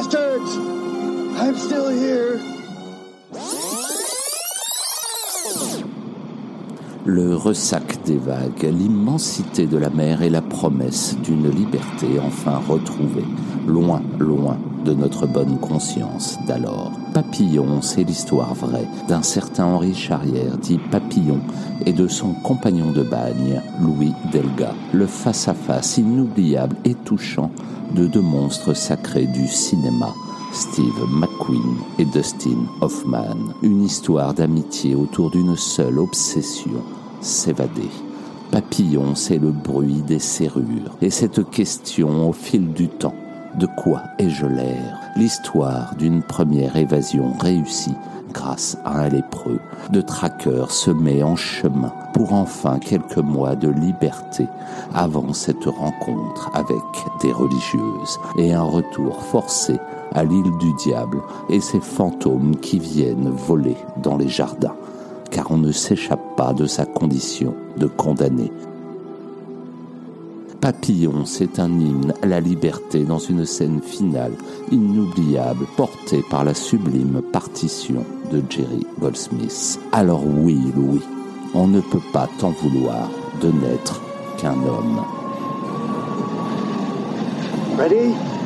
bastards! I'm still here. Le ressac des vagues, l'immensité de la mer et la promesse d'une liberté enfin retrouvée, loin, loin de notre bonne conscience d'alors. Papillon, c'est l'histoire vraie d'un certain Henri Charrière, dit Papillon, et de son compagnon de bagne, Louis Delga. Le face-à-face inoubliable et touchant de deux monstres sacrés du cinéma. Steve McQueen et Dustin Hoffman. Une histoire d'amitié autour d'une seule obsession, s'évader. Papillon, c'est le bruit des serrures. Et cette question au fil du temps, de quoi ai-je l'air? L'histoire d'une première évasion réussie grâce à un lépreux, de traqueurs semés en chemin pour enfin quelques mois de liberté avant cette rencontre avec des religieuses et un retour forcé à l'île du diable et ses fantômes qui viennent voler dans les jardins, car on ne s'échappe pas de sa condition de condamné Papillon, c'est un hymne à la liberté dans une scène finale inoubliable portée par la sublime partition de Jerry Goldsmith. Alors oui, Louis, on ne peut pas t'en vouloir de n'être qu'un homme. Ready?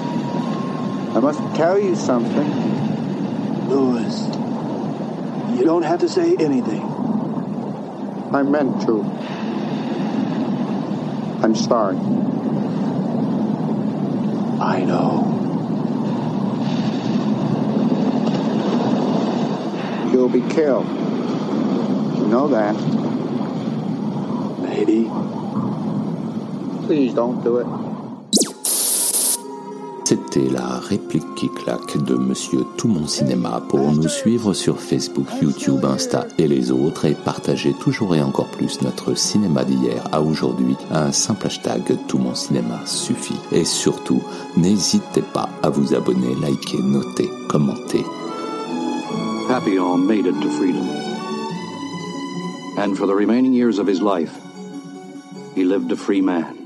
I must tell you something. Louis, you don't have to say anything. I meant to. I'm sorry. I know. You'll be killed. You know that. Maybe. Please don't do it. C'était la réplique qui claque de Monsieur Tout Mon Cinéma pour nous suivre sur Facebook, YouTube, Insta et les autres et partager toujours et encore plus notre cinéma d'hier à aujourd'hui. Un simple hashtag Tout Mon Cinéma suffit. Et surtout, n'hésitez pas à vous abonner, liker, noter, commenter. Papillon made it to freedom. And for the remaining years of his life, he lived a free man.